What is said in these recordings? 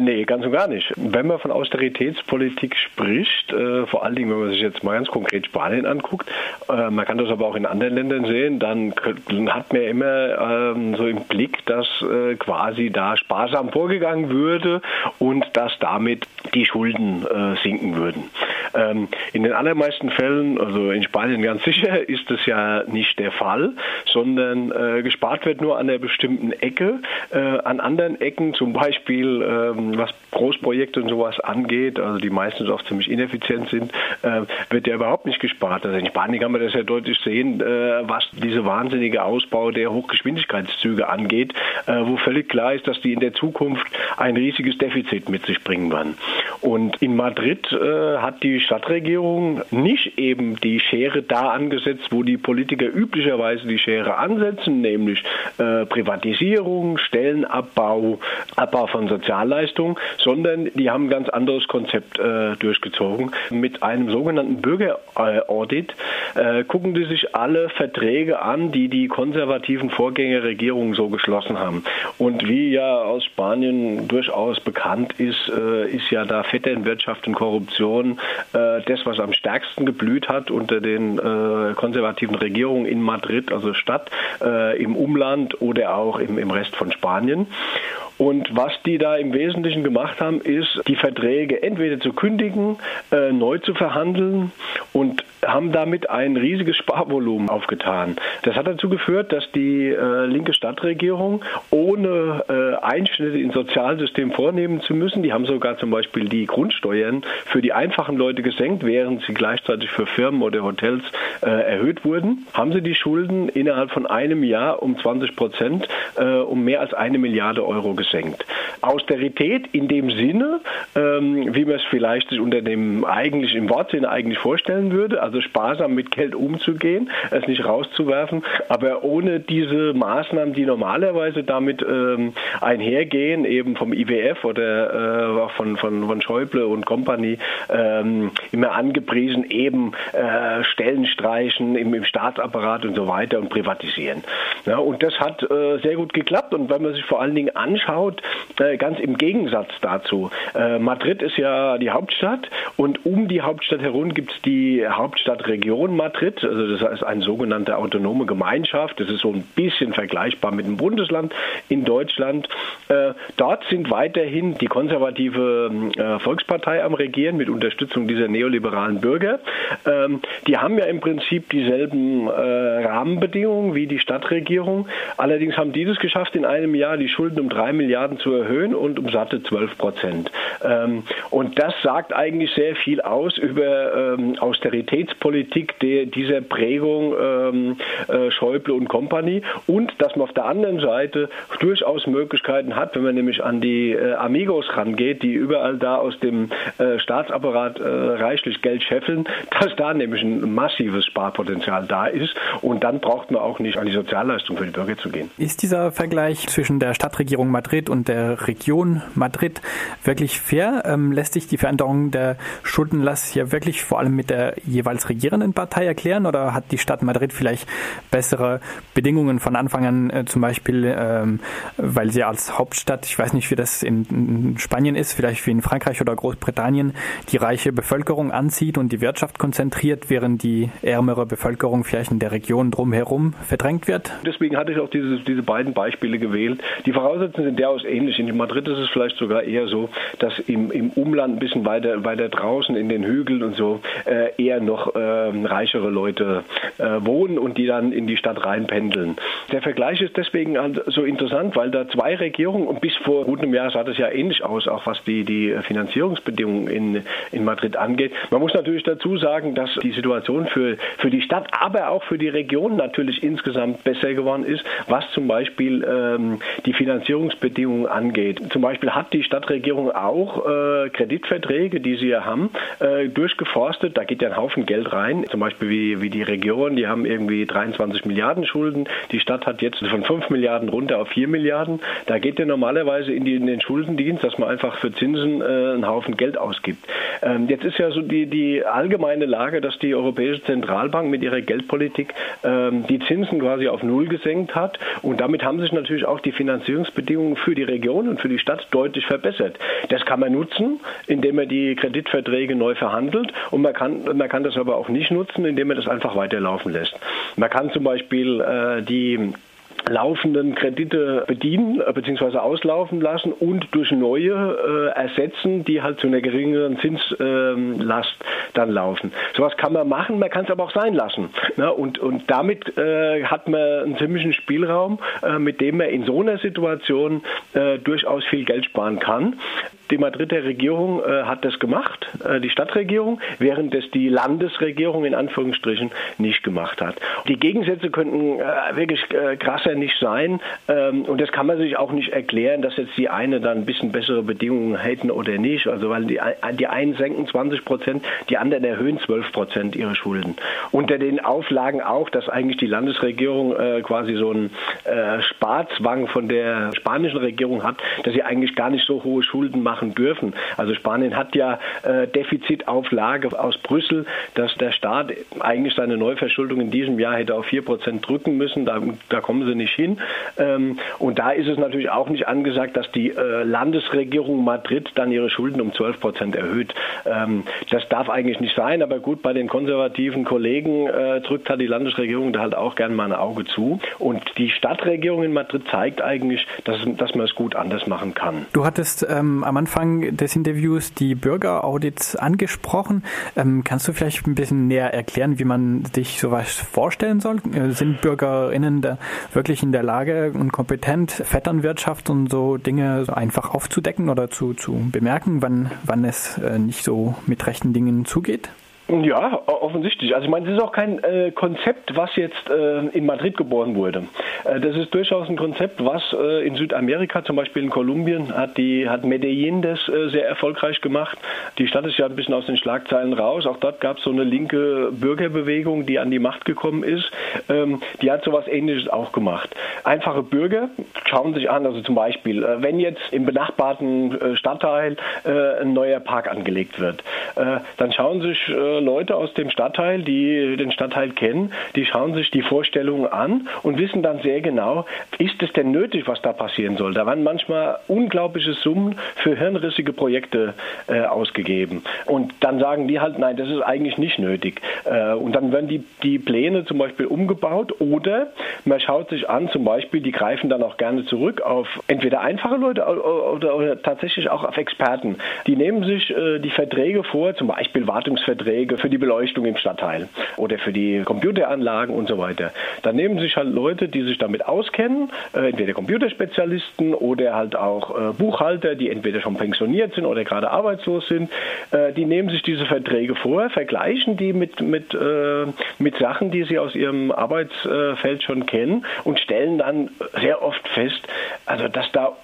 Nee, ganz und gar nicht. Wenn man von Austeritätspolitik spricht, äh, vor allen Dingen, wenn man sich jetzt mal ganz konkret Spanien anguckt, äh, man kann das aber auch in anderen Ländern sehen, dann hat man immer ähm, so im Blick, dass äh, quasi da sparsam vorgegangen würde und dass damit die Schulden äh, sinken würden. Ähm, in den allermeisten Fällen, also in Spanien ganz sicher, ist das ja nicht der Fall, sondern äh, gespart wird nur an einer bestimmten Ecke. Äh, an anderen Ecken, zum Beispiel ähm, was Großprojekte und sowas angeht, also die meistens auch ziemlich ineffizient sind, äh, wird ja überhaupt nicht gespart. Also in Spanien kann man das ja deutlich sehen, äh, was diese wahnsinnige Ausbau der Hochgeschwindigkeitszüge angeht, äh, wo völlig klar ist, dass die in der Zukunft ein riesiges Defizit mit sich bringen werden. Und in Madrid hat die Stadtregierung nicht eben die Schere da angesetzt, wo die Politiker üblicherweise die Schere ansetzen, nämlich Privatisierung, Stellenabbau, Abbau von Sozialleistungen, sondern die haben ein ganz anderes Konzept äh, durchgezogen. Mit einem sogenannten Bürgeraudit äh, gucken die sich alle Verträge an, die die konservativen Vorgängerregierungen so geschlossen haben. Und wie ja aus Spanien durchaus bekannt ist, äh, ist ja da Vetternwirtschaft und Korruption äh, das, was am stärksten geblüht hat unter den äh, konservativen Regierungen in Madrid, also Stadt, äh, im Umland oder auch im, im Rest von Spanien. Und was die da im Wesentlichen gemacht haben, ist, die Verträge entweder zu kündigen, äh, neu zu verhandeln und haben damit ein riesiges Sparvolumen aufgetan. Das hat dazu geführt, dass die äh, linke Stadtregierung ohne äh, Einschnitte ins Sozialsystem vornehmen zu müssen, die haben sogar zum Beispiel die Grundsteuern für die einfachen Leute gesenkt, während sie gleichzeitig für Firmen oder Hotels äh, erhöht wurden, haben sie die Schulden innerhalb von einem Jahr um 20 Prozent, äh, um mehr als eine Milliarde Euro gesenkt. Austerität in dem Sinne, ähm, wie man es vielleicht sich unter dem eigentlich im Wortsinn eigentlich vorstellen würde, also sparsam mit Geld umzugehen, es nicht rauszuwerfen, aber ohne diese Maßnahmen, die normalerweise damit ähm, einhergehen, eben vom IWF oder äh, von, von, von Schäuble und Company ähm, immer angepriesen, eben äh, Stellen streichen im, im, Staatsapparat und so weiter und privatisieren. Ja, und das hat äh, sehr gut geklappt und wenn man sich vor allen Dingen anschaut, äh, ganz im Gegensatz dazu, äh, Madrid ist ja die Hauptstadt und um die Hauptstadt herum gibt es die Hauptstadtregion Madrid, also das heißt eine sogenannte autonome Gemeinschaft, das ist so ein bisschen vergleichbar mit einem Bundesland in Deutschland. Äh, dort sind weiterhin die konservative Volkspartei am Regieren mit Unterstützung dieser neoliberalen Bürger. Ähm, die haben ja im Prinzip dieselben Rahmenbedingungen wie die Stadtregierung. Allerdings haben die das geschafft, in einem Jahr die Schulden um drei Milliarden zu erhöhen und um satte zwölf Prozent. Ähm, und das sagt eigentlich sehr viel aus über ähm, Austeritätspolitik der, dieser Prägung ähm, äh, Schäuble und Kompanie und dass man auf der anderen Seite durchaus Möglichkeiten hat, wenn man nämlich an die äh, Amigos rangeht, die überall da aus dem äh, Staatsapparat äh, reichlich Geld scheffeln, dass da nämlich ein massives Sparpotenzial da ist und dann braucht man auch nicht an die Sozialleistung für die Bürger zu gehen. Ist dieser Vergleich zwischen der Stadtregierung Madrid und der Region Madrid wirklich fair? Ähm, lässt sich die Veränderung der Schuldenlast hier wirklich vor allem mit der jeweils regierenden Partei erklären oder hat die Stadt Madrid vielleicht bessere Bedingungen von Anfang an, äh, zum Beispiel, ähm, weil sie als Hauptstadt, ich weiß nicht, wie das in, in Spanien ist, vielleicht wie in Frankreich oder Großbritannien, die reiche Bevölkerung anzieht und die Wirtschaft konzentriert, während die ärmere Bevölkerung vielleicht in der Region drumherum verdrängt wird? Deswegen hatte ich auch diese, diese beiden Beispiele gewählt. Die Voraussetzungen sind deraus ähnlich. In Madrid ist es vielleicht sogar eher so, dass im, im Umland ein bisschen weiter, weiter draußen in den Hügeln und so äh, eher noch äh, reichere Leute äh, wohnen und die dann in die Stadt reinpendeln. Der Vergleich ist deswegen halt so interessant, weil da zwei Regierungen und bis vor gut einem Jahr sah das ja ähnlich aus, auch was die, die Finanzierungsbedingungen in, in Madrid angeht. Man muss natürlich dazu sagen, dass die Situation für, für die Stadt, aber auch für die Region natürlich insgesamt besser geworden ist, was zum Beispiel ähm, die Finanzierungsbedingungen angeht. Zum Beispiel hat die Stadtregierung auch äh, Kreditverträge, die sie ja haben, äh, durchgeforstet. Da geht ja ein Haufen Geld rein. Zum Beispiel wie, wie die Region, die haben irgendwie 23 Milliarden Schulden. Die Stadt hat jetzt von 5 Milliarden runter auf 4 Milliarden. Da geht ja normalerweise in, die, in den Schuldendienst, dass man einfach für Zinsen äh, einen Haufen Geld ausgibt. Ähm, jetzt ist ja so die, die allgemeine Lage, dass die Europäische Zentralbank mit ihrer Geldpolitik ähm, die Zinsen quasi auf Null gesenkt hat. Und damit haben sich natürlich auch die Finanzierungsbedingungen für die Region und für die Stadt deutlich verbessert. Das kann man nutzen, indem man die Kreditverträge neu verhandelt und man kann, man kann das aber auch nicht nutzen, indem man das einfach weiterlaufen lässt. Man kann zum Beispiel äh, die laufenden Kredite bedienen äh, bzw. auslaufen lassen und durch neue äh, ersetzen, die halt zu einer geringeren Zinslast äh, dann laufen. Sowas kann man machen, man kann es aber auch sein lassen. Ne? Und, und damit äh, hat man einen ziemlichen Spielraum, äh, mit dem man in so einer Situation äh, durchaus viel Geld sparen kann. Die Madrider Regierung äh, hat das gemacht, äh, die Stadtregierung, während es die Landesregierung in Anführungsstrichen nicht gemacht hat. Die Gegensätze könnten äh, wirklich äh, krasser nicht sein ähm, und das kann man sich auch nicht erklären, dass jetzt die eine dann ein bisschen bessere Bedingungen hätten oder nicht. Also weil die, die einen senken 20 Prozent, die anderen erhöhen 12 Prozent ihre Schulden. Unter den Auflagen auch, dass eigentlich die Landesregierung äh, quasi so einen äh, Sparzwang von der spanischen Regierung hat, dass sie eigentlich gar nicht so hohe Schulden macht machen dürfen. Also Spanien hat ja äh, Defizitauflage aus Brüssel, dass der Staat eigentlich seine Neuverschuldung in diesem Jahr hätte auf 4% drücken müssen. Da, da kommen sie nicht hin. Ähm, und da ist es natürlich auch nicht angesagt, dass die äh, Landesregierung Madrid dann ihre Schulden um 12% erhöht. Ähm, das darf eigentlich nicht sein, aber gut, bei den konservativen Kollegen äh, drückt halt die Landesregierung da halt auch gern mal ein Auge zu. Und die Stadtregierung in Madrid zeigt eigentlich, dass, dass man es gut anders machen kann. Du hattest ähm, am Anfang Anfang des Interviews die Bürgeraudits angesprochen. Ähm, kannst du vielleicht ein bisschen näher erklären, wie man sich sowas vorstellen soll? Äh, sind BürgerInnen da wirklich in der Lage und kompetent, Vetternwirtschaft und so Dinge so einfach aufzudecken oder zu, zu bemerken, wann, wann es äh, nicht so mit rechten Dingen zugeht? Ja, offensichtlich. Also ich meine, es ist auch kein äh, Konzept, was jetzt äh, in Madrid geboren wurde. Äh, das ist durchaus ein Konzept, was äh, in Südamerika, zum Beispiel in Kolumbien, hat die hat Medellin das äh, sehr erfolgreich gemacht. Die Stadt ist ja ein bisschen aus den Schlagzeilen raus. Auch dort gab es so eine linke Bürgerbewegung, die an die Macht gekommen ist. Ähm, die hat sowas Ähnliches auch gemacht. Einfache Bürger schauen sich an, also zum Beispiel, äh, wenn jetzt im benachbarten Stadtteil ein neuer Park angelegt wird, dann schauen sich Leute aus dem Stadtteil, die den Stadtteil kennen, die schauen sich die Vorstellungen an und wissen dann sehr genau, ist es denn nötig, was da passieren soll. Da waren manchmal unglaubliche Summen für hirnrissige Projekte äh, ausgegeben. Und dann sagen die halt, nein, das ist eigentlich nicht nötig. Äh, und dann werden die, die Pläne zum Beispiel umgebaut oder man schaut sich an, zum Beispiel, die greifen dann auch gerne zurück auf entweder einfache Leute oder, oder, oder tatsächlich auch auf Experten. Die nehmen sich äh, die Verträge vor, zum Beispiel Wartungsverträge, Verträge für die Beleuchtung im Stadtteil oder für die Computeranlagen und so weiter. Dann nehmen sich halt Leute, die sich damit auskennen, äh, entweder Computerspezialisten oder halt auch äh, Buchhalter, die entweder schon pensioniert sind oder gerade arbeitslos sind. Äh, die nehmen sich diese Verträge vor, vergleichen die mit, mit, mit Sachen, die sie aus ihrem Arbeitsfeld schon kennen und stellen dann sehr oft fest, also dass da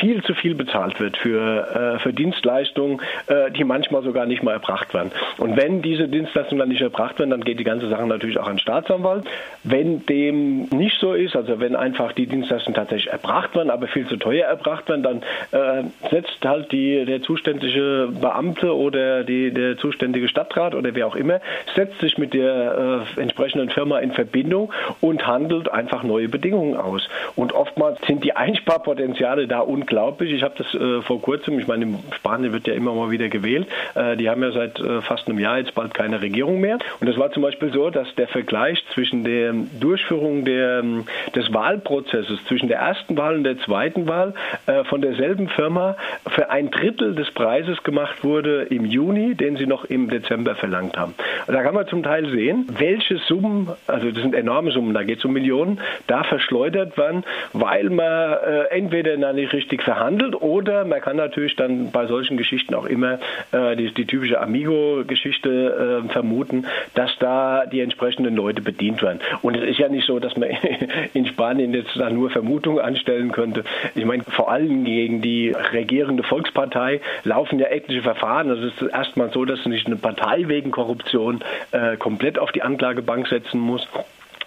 viel zu viel bezahlt wird für, äh, für Dienstleistungen, äh, die manchmal sogar nicht mal erbracht werden. Und wenn diese Dienstleistungen dann nicht erbracht werden, dann geht die ganze Sache natürlich auch an den Staatsanwalt. Wenn dem nicht so ist, also wenn einfach die Dienstleistungen tatsächlich erbracht werden, aber viel zu teuer erbracht werden, dann äh, setzt halt die, der zuständige Beamte oder die, der zuständige Stadtrat oder wer auch immer, setzt sich mit der äh, entsprechenden Firma in Verbindung und handelt einfach neue Bedingungen aus. Und oftmals sind die Einsparpotenziale da unglaublich. Ich habe das äh, vor kurzem, ich meine, Spanien wird ja immer mal wieder gewählt. Äh, die haben ja seit äh, fast einem Jahr jetzt bald keine Regierung mehr. Und es war zum Beispiel so, dass der Vergleich zwischen der Durchführung der, des Wahlprozesses, zwischen der ersten Wahl und der zweiten Wahl äh, von derselben Firma für ein Drittel des Preises gemacht wurde im Juni, den sie noch im Dezember verlangt haben. Und da kann man zum Teil sehen, welche Summen, also das sind enorme Summen, da geht es um Millionen, da verschleudert werden, weil man äh, entweder in eine richtig verhandelt oder man kann natürlich dann bei solchen Geschichten auch immer äh, die, die, typische Amigo-Geschichte äh, vermuten, dass da die entsprechenden Leute bedient werden. Und es ist ja nicht so, dass man in Spanien jetzt da nur Vermutungen anstellen könnte. Ich meine, vor allem gegen die regierende Volkspartei laufen ja etliche Verfahren. Also es ist erstmal so, dass sich eine Partei wegen Korruption äh, komplett auf die Anklagebank setzen muss.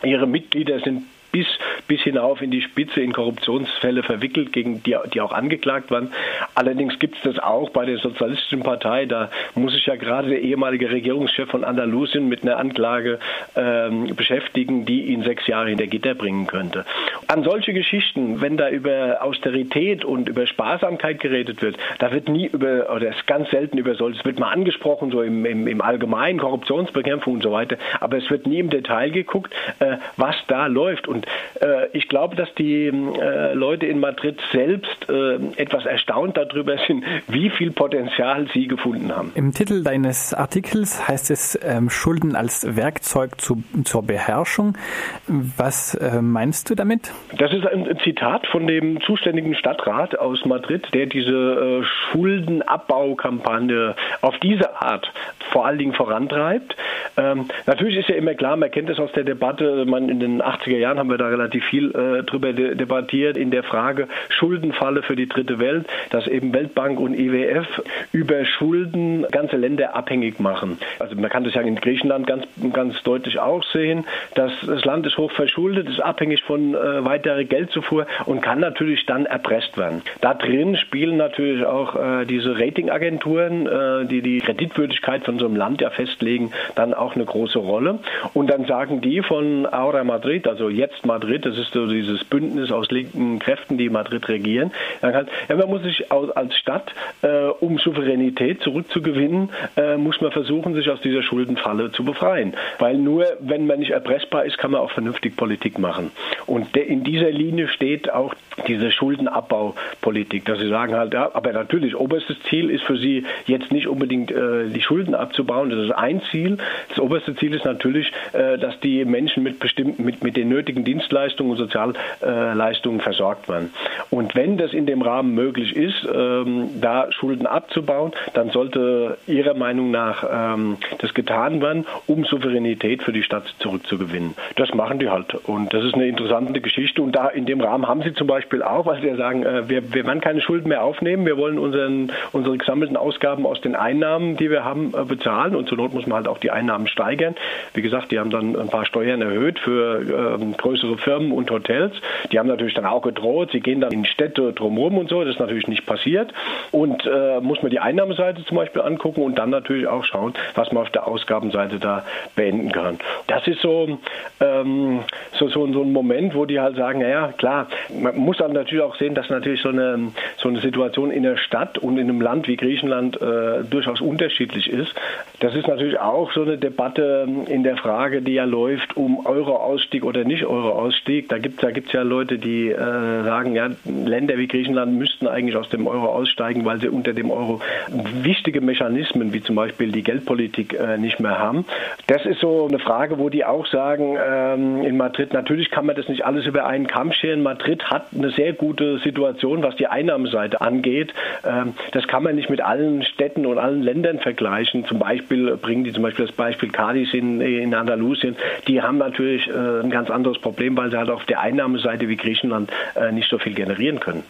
Ihre Mitglieder sind bis, bis hinauf in die Spitze in Korruptionsfälle verwickelt, gegen die, die auch angeklagt waren. Allerdings gibt es das auch bei der Sozialistischen Partei. Da muss sich ja gerade der ehemalige Regierungschef von Andalusien mit einer Anklage ähm, beschäftigen, die ihn sechs Jahre hinter Gitter bringen könnte. An solche Geschichten, wenn da über Austerität und über Sparsamkeit geredet wird, da wird nie über, oder es ist ganz selten über solches, wird mal angesprochen, so im, im, im Allgemeinen, Korruptionsbekämpfung und so weiter, aber es wird nie im Detail geguckt, äh, was da läuft. Und äh, ich glaube, dass die äh, Leute in Madrid selbst äh, etwas erstaunt darüber sind, wie viel Potenzial sie gefunden haben. Im Titel deines Artikels heißt es ähm, Schulden als Werkzeug zu, zur Beherrschung. Was meinst du damit? Das ist ein Zitat von dem zuständigen Stadtrat aus Madrid, der diese Schuldenabbaukampagne auf diese Art vor allen Dingen vorantreibt. Ähm, natürlich ist ja immer klar, man kennt das aus der Debatte, man in den 80er Jahren haben wir da relativ viel äh, drüber de debattiert in der Frage Schuldenfalle für die dritte Welt, dass eben Weltbank und IWF über Schulden ganze Länder abhängig machen. Also man kann das ja in Griechenland ganz, ganz deutlich auch sehen, dass das Land ist hoch verschuldet, ist abhängig von äh, weiterer Geldzufuhr und kann natürlich dann erpresst werden. Da drin spielen natürlich auch äh, diese Ratingagenturen, äh, die die Kreditwürdigkeit von so einem Land ja festlegen, dann auch eine große Rolle. Und dann sagen die von Aura Madrid, also jetzt Madrid, das ist so dieses Bündnis aus linken Kräften, die Madrid regieren, kann, ja, man muss sich als Stadt, äh, um Souveränität zurückzugewinnen, äh, muss man versuchen, sich aus dieser Schuldenfalle zu befreien. Weil nur, wenn man nicht erpressbar ist, kann man auch vernünftig Politik machen. Und in dieser Linie steht auch diese Schuldenabbaupolitik, dass sie sagen halt, ja, aber natürlich, oberstes Ziel ist für sie jetzt nicht unbedingt äh, die Schulden abzubauen, das ist ein Ziel. Das oberste Ziel ist natürlich, äh, dass die Menschen mit bestimmten, mit, mit den nötigen Dienstleistungen und Sozialleistungen versorgt werden. Und wenn das in dem Rahmen möglich ist, ähm, da Schulden abzubauen, dann sollte Ihrer Meinung nach ähm, das getan werden, um Souveränität für die Stadt zurückzugewinnen. Das machen die halt. Und das ist eine interessante Geschichte. Und da in dem Rahmen haben sie zum Beispiel auch, weil sie ja sagen, äh, wir, wir werden keine Schulden mehr aufnehmen, wir wollen unseren, unsere gesammelten Ausgaben aus den Einnahmen, die wir haben, äh, bezahlen. Und zur Not muss man halt auch die Einnahmen steigern. Wie gesagt, die haben dann ein paar Steuern erhöht für ähm, größere Firmen und Hotels. Die haben natürlich dann auch gedroht, sie gehen dann in Städte drumherum und so. Das ist natürlich nicht passiert. Und äh, muss man die Einnahmeseite zum Beispiel angucken und dann natürlich auch schauen, was man auf der Ausgabenseite da beenden kann. Das ist so, ähm, so, so, so ein Moment, wo die halt sagen, naja, klar, man muss dann natürlich auch sehen, dass natürlich so eine, so eine Situation in der Stadt und in einem Land wie Griechenland äh, durchaus unterschiedlich ist. Das ist natürlich auch so eine Debatte in der Frage, die ja läuft um Euro-Ausstieg oder nicht Euro-Ausstieg. Da gibt es da gibt's ja Leute, die äh, sagen, ja, Länder wie Griechenland müssten eigentlich aus dem Euro aussteigen, weil sie unter dem Euro wichtige Mechanismen wie zum Beispiel die Geldpolitik äh, nicht mehr haben. Das ist so eine Frage, wo die auch sagen, ähm, in Madrid, natürlich kann man das nicht alles über einen Kamm scheren. Madrid hat eine sehr gute Situation, was die Einnahmenseite angeht. Ähm, das kann man nicht mit allen Städten und allen Ländern vergleichen. Zum Beispiel bringen die zum Beispiel das Beispiel Cadiz in, in Andalusien. Die haben natürlich äh, ein ganz anderes Problem, weil sie halt auf der Einnahmeseite wie Griechenland äh, nicht so viel generieren können.